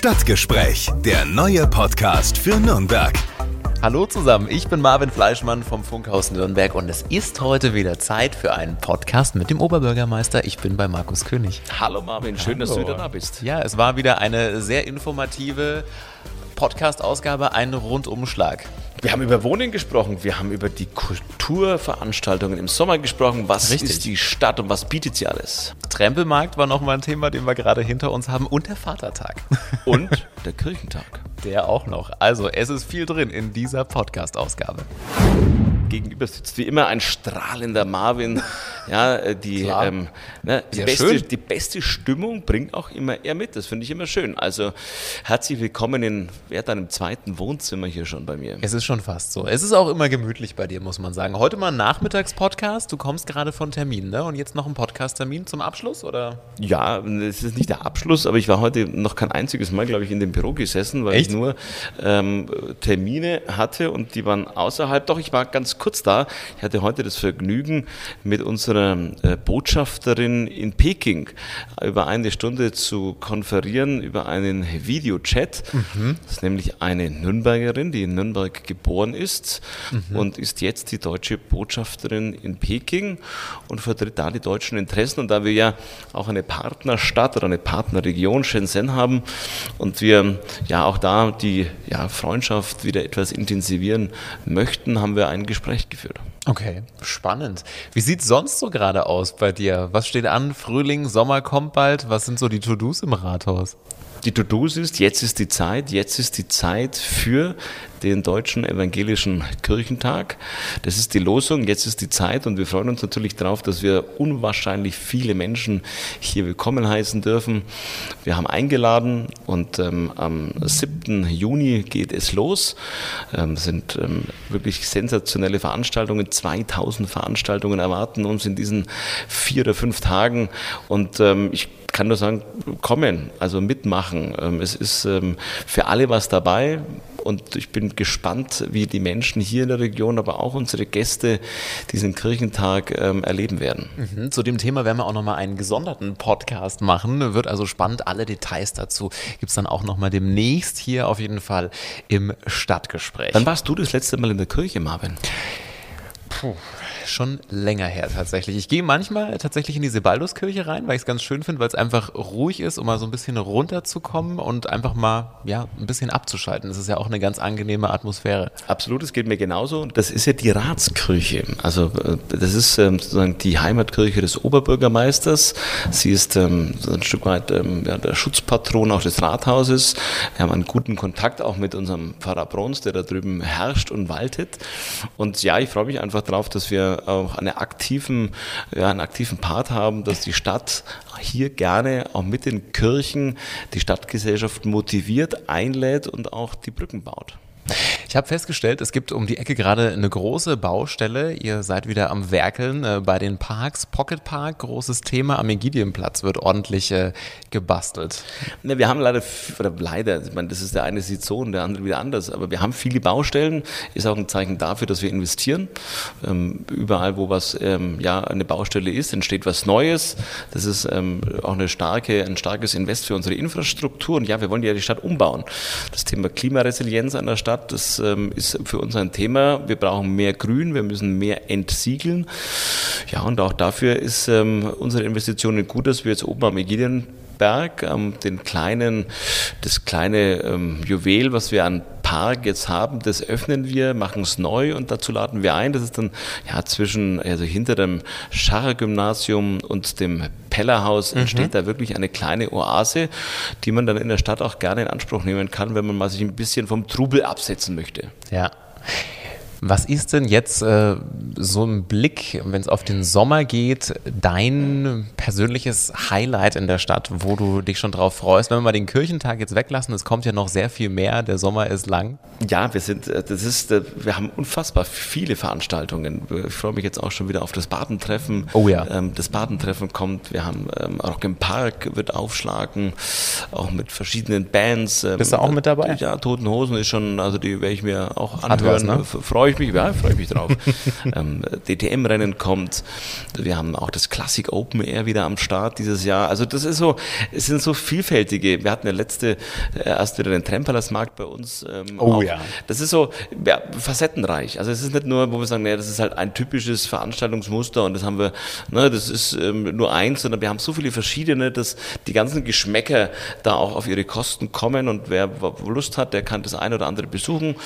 Stadtgespräch, der neue Podcast für Nürnberg. Hallo zusammen, ich bin Marvin Fleischmann vom Funkhaus Nürnberg und es ist heute wieder Zeit für einen Podcast mit dem Oberbürgermeister. Ich bin bei Markus König. Hallo Marvin, schön, Hallo. dass du wieder da bist. Ja, es war wieder eine sehr informative Podcast-Ausgabe, ein Rundumschlag. Wir haben über Wohnen gesprochen, wir haben über die Kulturveranstaltungen im Sommer gesprochen. Was Richtig. ist die Stadt und was bietet sie alles? Trempelmarkt war nochmal ein Thema, den wir gerade hinter uns haben und der Vatertag. Und der Kirchentag. Der auch noch. Also es ist viel drin in dieser Podcast-Ausgabe gegenüber sitzt wie immer ein strahlender Marvin. Ja, äh, die, ähm, ne, die, beste, die, beste, Stimmung bringt auch immer er mit. Das finde ich immer schön. Also herzlich willkommen in ja, deinem zweiten Wohnzimmer hier schon bei mir. Es ist schon fast so. Es ist auch immer gemütlich bei dir, muss man sagen. Heute mal ein Nachmittagspodcast. Du kommst gerade von Termin, ne? Und jetzt noch ein Podcast-Termin zum Abschluss, oder? Ja, es ist nicht der Abschluss, aber ich war heute noch kein einziges Mal, glaube ich, in dem Büro gesessen, weil Echt? ich nur ähm, Termine hatte und die waren außerhalb. Doch, ich war ganz kurz da. Ich hatte heute das Vergnügen, mit unserer äh, Botschafterin in Peking über eine Stunde zu konferieren über einen Videochat. Mhm. Das ist nämlich eine Nürnbergerin, die in Nürnberg geboren ist mhm. und ist jetzt die deutsche Botschafterin in Peking und vertritt da die deutschen Interessen. Und da wir ja auch eine Partnerstadt oder eine Partnerregion Shenzhen haben und wir ja auch da die ja, Freundschaft wieder etwas intensivieren möchten, haben wir ein Gespräch Gespräch geführt. Okay, spannend. Wie sieht sonst so gerade aus bei dir? Was steht an? Frühling, Sommer kommt bald. Was sind so die To-Dos im Rathaus? Die To-Dos ist, jetzt ist die Zeit, jetzt ist die Zeit für den Deutschen Evangelischen Kirchentag. Das ist die Losung, jetzt ist die Zeit und wir freuen uns natürlich darauf, dass wir unwahrscheinlich viele Menschen hier willkommen heißen dürfen. Wir haben eingeladen und ähm, am 7. Juni geht es los. Ähm, sind ähm, wirklich sensationelle Veranstaltungen. 2000 Veranstaltungen erwarten uns in diesen vier oder fünf Tagen und ähm, ich kann nur sagen, kommen, also mitmachen. Ähm, es ist ähm, für alle was dabei und ich bin gespannt, wie die Menschen hier in der Region, aber auch unsere Gäste diesen Kirchentag ähm, erleben werden. Mhm. Zu dem Thema werden wir auch nochmal einen gesonderten Podcast machen. Wird also spannend. Alle Details dazu gibt es dann auch nochmal demnächst hier auf jeden Fall im Stadtgespräch. Wann warst du das letzte Mal in der Kirche, Marvin? Schon länger her tatsächlich. Ich gehe manchmal tatsächlich in die Sebalduskirche rein, weil ich es ganz schön finde, weil es einfach ruhig ist, um mal so ein bisschen runterzukommen und einfach mal ja, ein bisschen abzuschalten. Das ist ja auch eine ganz angenehme Atmosphäre. Absolut, es geht mir genauso. Das ist ja die Ratskirche. Also äh, das ist ähm, sozusagen die Heimatkirche des Oberbürgermeisters. Sie ist ähm, ein Stück weit ähm, der Schutzpatron auch des Rathauses. Wir haben einen guten Kontakt auch mit unserem Pfarrer Brons, der da drüben herrscht und waltet. Und ja, ich freue mich einfach darauf, dass wir auch einen aktiven, ja, einen aktiven Part haben, dass die Stadt hier gerne auch mit den Kirchen die Stadtgesellschaft motiviert, einlädt und auch die Brücken baut. Ich habe festgestellt, es gibt um die Ecke gerade eine große Baustelle. Ihr seid wieder am Werkeln äh, bei den Parks. Pocket Park, großes Thema. Am Egidienplatz wird ordentlich äh, gebastelt. Ne, wir haben leider, oder leider, ich meine, das ist der eine sieht so und der andere wieder anders, aber wir haben viele Baustellen. Ist auch ein Zeichen dafür, dass wir investieren. Ähm, überall, wo was, ähm, ja, eine Baustelle ist, entsteht was Neues. Das ist ähm, auch eine starke, ein starkes Invest für unsere Infrastruktur. Und ja, wir wollen ja die Stadt umbauen. Das Thema Klimaresilienz an der Stadt, das ähm, ist für uns ein Thema. Wir brauchen mehr Grün, wir müssen mehr entsiegeln. Ja, und auch dafür ist ähm, unsere Investition gut, dass wir jetzt oben am Ägidienberg, ähm, den kleinen, das kleine ähm, Juwel, was wir an Park jetzt haben, das öffnen wir, machen es neu und dazu laden wir ein. Das ist dann ja zwischen, also hinter dem Scharrer-Gymnasium und dem Pellerhaus mhm. entsteht da wirklich eine kleine Oase, die man dann in der Stadt auch gerne in Anspruch nehmen kann, wenn man mal sich ein bisschen vom Trubel absetzen möchte. Ja. Was ist denn jetzt äh, so ein Blick, wenn es auf den Sommer geht, dein persönliches Highlight in der Stadt, wo du dich schon drauf freust? Wenn wir mal den Kirchentag jetzt weglassen, es kommt ja noch sehr viel mehr, der Sommer ist lang. Ja, wir sind, äh, das ist, äh, wir haben unfassbar viele Veranstaltungen. Ich freue mich jetzt auch schon wieder auf das Badentreffen. Oh ja. Ähm, das Badentreffen kommt, wir haben ähm, auch im Park wird aufschlagen, auch mit verschiedenen Bands. Ähm, Bist du auch mit dabei? Ja, Toten Hosen ist schon, also die werde ich mir auch anhören. Was, ne? Freue freue ich mich, ja, freue ich mich drauf. ähm, DTM-Rennen kommt. Wir haben auch das Classic Open Air wieder am Start dieses Jahr. Also das ist so, es sind so vielfältige. Wir hatten ja letzte äh, erst wieder den Tremperlersmarkt bei uns. Ähm, oh auch. ja. Das ist so ja, facettenreich. Also es ist nicht nur, wo wir sagen, naja, das ist halt ein typisches Veranstaltungsmuster und das haben wir, ne, das ist ähm, nur eins, sondern wir haben so viele verschiedene, dass die ganzen Geschmäcker da auch auf ihre Kosten kommen und wer Lust hat, der kann das ein oder andere besuchen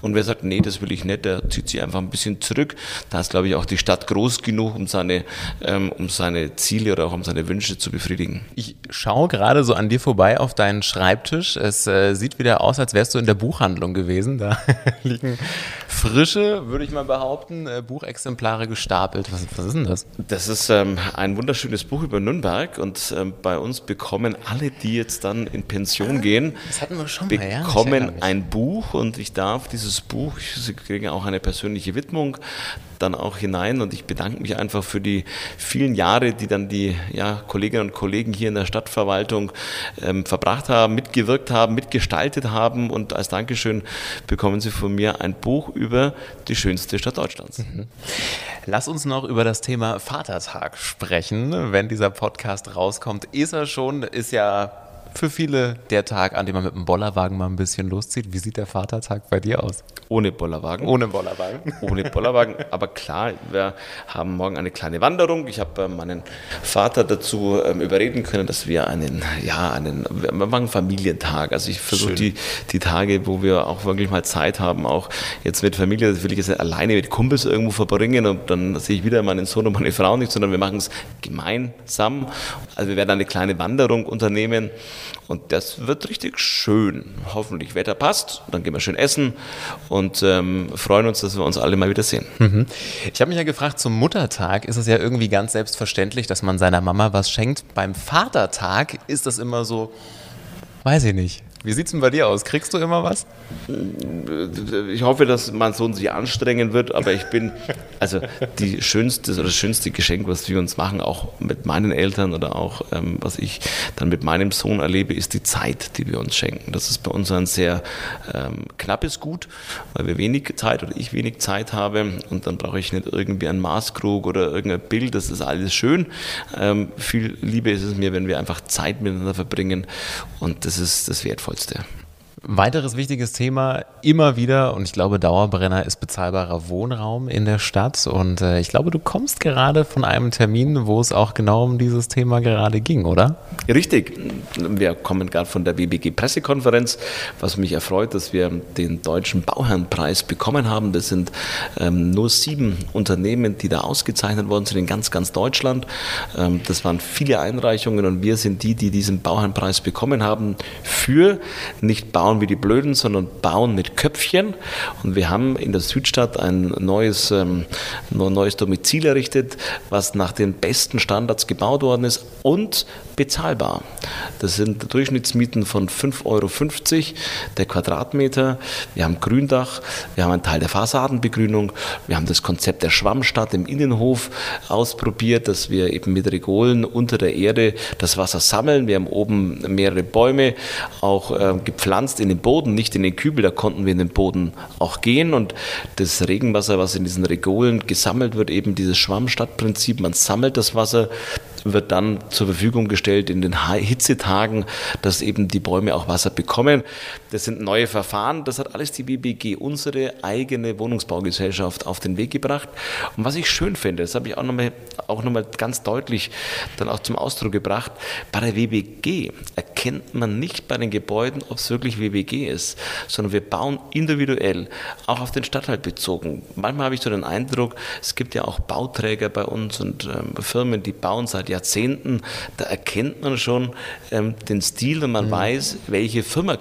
und wer sagt, nee, das will ich nicht, der zieht sich einfach ein bisschen zurück. Da ist, glaube ich, auch die Stadt groß genug, um seine, ähm, um seine Ziele oder auch um seine Wünsche zu befriedigen. Ich schaue gerade so an dir vorbei auf deinen Schreibtisch. Es äh, sieht wieder aus, als wärst du in der Buchhandlung gewesen. Da liegen frische, würde ich mal behaupten, äh, Buchexemplare gestapelt. Was, was, ist denn das? Das ist ähm, ein wunderschönes Buch über Nürnberg und ähm, bei uns bekommen alle, die jetzt dann in Pension gehen, das hatten wir schon mal, bekommen ja, ein Buch und ich darf dieses Buch, Sie kriegen auch eine persönliche Widmung, dann auch hinein und ich bedanke mich einfach für die vielen Jahre, die dann die ja, Kolleginnen und Kollegen hier in der Stadtverwaltung ähm, verbracht haben, mitgewirkt haben, mitgestaltet haben und als Dankeschön bekommen Sie von mir ein Buch über die schönste Stadt Deutschlands. Mhm. Lass uns noch über das Thema Vatertag sprechen. Wenn dieser Podcast rauskommt, ist er schon, ist ja für viele der Tag, an dem man mit dem Bollerwagen mal ein bisschen loszieht. Wie sieht der Vatertag bei dir aus? Ohne Bollerwagen. Ohne Bollerwagen. Ohne Bollerwagen. Aber klar, wir haben morgen eine kleine Wanderung. Ich habe äh, meinen Vater dazu ähm, überreden können, dass wir einen, ja, einen, wir machen einen Familientag. Also ich versuche die, die Tage, wo wir auch wirklich mal Zeit haben, auch jetzt mit Familie, das will ich jetzt nicht alleine mit Kumpels irgendwo verbringen und dann sehe ich wieder meinen Sohn und meine Frau nicht, sondern wir machen es gemeinsam. Also wir werden eine kleine Wanderung unternehmen und das wird richtig schön. Hoffentlich Wetter passt, dann gehen wir schön essen und ähm, freuen uns, dass wir uns alle mal wieder sehen. Mhm. Ich habe mich ja gefragt, zum Muttertag ist es ja irgendwie ganz selbstverständlich, dass man seiner Mama was schenkt. Beim Vatertag ist das immer so, weiß ich nicht. Wie sieht es denn bei dir aus? Kriegst du immer was? Ich hoffe, dass mein Sohn sich anstrengen wird, aber ich bin, also die schönste das schönste Geschenk, was wir uns machen, auch mit meinen Eltern oder auch ähm, was ich dann mit meinem Sohn erlebe, ist die Zeit, die wir uns schenken. Das ist bei uns ein sehr ähm, knappes Gut, weil wir wenig Zeit oder ich wenig Zeit habe und dann brauche ich nicht irgendwie einen Maßkrug oder irgendein Bild, das ist alles schön. Ähm, viel Liebe ist es mir, wenn wir einfach Zeit miteinander verbringen und das ist das Wertvollste. Wertvollste. Weiteres wichtiges Thema immer wieder, und ich glaube, Dauerbrenner ist bezahlbarer Wohnraum in der Stadt. Und äh, ich glaube, du kommst gerade von einem Termin, wo es auch genau um dieses Thema gerade ging, oder? Richtig. Wir kommen gerade von der BBG-Pressekonferenz, was mich erfreut, dass wir den Deutschen Bauherrenpreis bekommen haben. Das sind ähm, nur sieben Unternehmen, die da ausgezeichnet worden sind in ganz, ganz Deutschland. Ähm, das waren viele Einreichungen und wir sind die, die diesen Bauherrenpreis bekommen haben für nicht Bauen bauen wie die Blöden, sondern bauen mit Köpfchen. Und wir haben in der Südstadt ein neues, ähm, neues Domizil errichtet, was nach den besten Standards gebaut worden ist und bezahlbar. Das sind Durchschnittsmieten von 5,50 Euro der Quadratmeter. Wir haben Gründach, wir haben einen Teil der Fassadenbegrünung, wir haben das Konzept der Schwammstadt im Innenhof ausprobiert, dass wir eben mit Regolen unter der Erde das Wasser sammeln. Wir haben oben mehrere Bäume auch äh, gepflanzt in den Boden, nicht in den Kübel, da konnten wir in den Boden auch gehen. Und das Regenwasser, was in diesen Regolen gesammelt wird, eben dieses Schwammstadtprinzip, man sammelt das Wasser, wird dann zur Verfügung gestellt in den Hitzetagen, dass eben die Bäume auch Wasser bekommen. Das sind neue Verfahren. Das hat alles die BBG, unsere eigene Wohnungsbaugesellschaft, auf den Weg gebracht. Und was ich schön finde, das habe ich auch nochmal auch noch mal ganz deutlich dann auch zum Ausdruck gebracht, bei der WBG erkennt man nicht bei den Gebäuden, ob es wirklich WBG ist, sondern wir bauen individuell, auch auf den Stadtteil bezogen. Manchmal habe ich so den Eindruck, es gibt ja auch Bauträger bei uns und ähm, Firmen, die bauen seit Jahrzehnten, da erkennt man schon ähm, den Stil und man mhm. weiß, welche Firma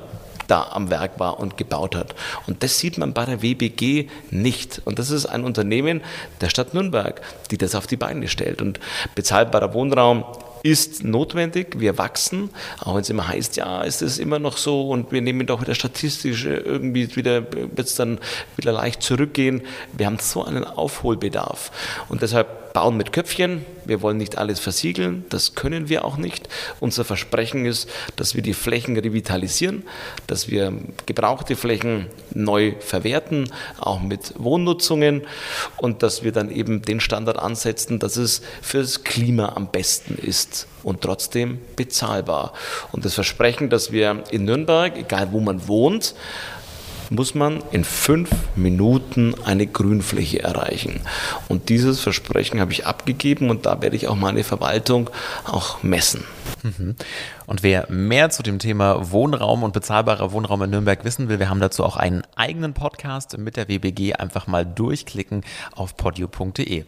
da am Werk war und gebaut hat. Und das sieht man bei der WBG nicht. Und das ist ein Unternehmen der Stadt Nürnberg, die das auf die Beine stellt. Und bezahlbarer Wohnraum ist notwendig. Wir wachsen, auch wenn es immer heißt, ja, ist es immer noch so und wir nehmen doch wieder statistisch irgendwie wieder, wird es dann wieder leicht zurückgehen. Wir haben so einen Aufholbedarf und deshalb bauen mit Köpfchen. Wir wollen nicht alles versiegeln. Das können wir auch nicht. Unser Versprechen ist, dass wir die Flächen revitalisieren, dass wir gebrauchte Flächen neu verwerten, auch mit Wohnnutzungen und dass wir dann eben den Standard ansetzen, dass es fürs Klima am besten ist und trotzdem bezahlbar. Und das Versprechen, dass wir in Nürnberg, egal wo man wohnt, muss man in fünf Minuten eine Grünfläche erreichen. Und dieses Versprechen habe ich abgegeben und da werde ich auch meine Verwaltung auch messen. Mhm. Und wer mehr zu dem Thema Wohnraum und bezahlbarer Wohnraum in Nürnberg wissen will, wir haben dazu auch einen eigenen Podcast mit der WBG. Einfach mal durchklicken auf podio.de.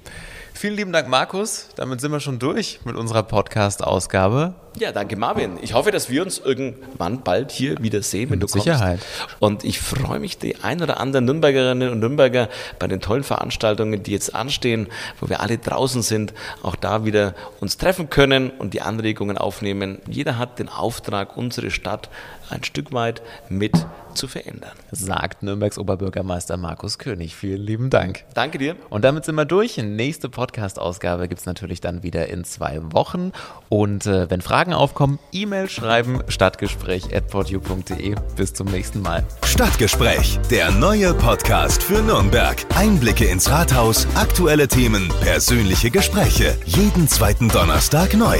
Vielen lieben Dank, Markus. Damit sind wir schon durch mit unserer Podcast-Ausgabe. Ja, danke, Marvin. Ich hoffe, dass wir uns irgendwann bald hier wieder sehen, wenn mit du kommst. Sicherheit. Und ich freue mich, die ein oder anderen Nürnbergerinnen und Nürnberger bei den tollen Veranstaltungen, die jetzt anstehen, wo wir alle draußen sind, auch da wieder uns treffen können und die Anregungen aufnehmen. Jeder hat den Auftrag, unsere Stadt ein Stück weit mit zu verändern. Sagt Nürnbergs Oberbürgermeister Markus König. Vielen lieben Dank. Danke dir. Und damit sind wir durch. Nächste Podcast-Ausgabe gibt es natürlich dann wieder in zwei Wochen. Und äh, wenn Fragen aufkommen, E-Mail schreiben stadtgespräch.portu.de. Bis zum nächsten Mal. Stadtgespräch, der neue Podcast für Nürnberg. Einblicke ins Rathaus, aktuelle Themen, persönliche Gespräche. Jeden zweiten Donnerstag neu.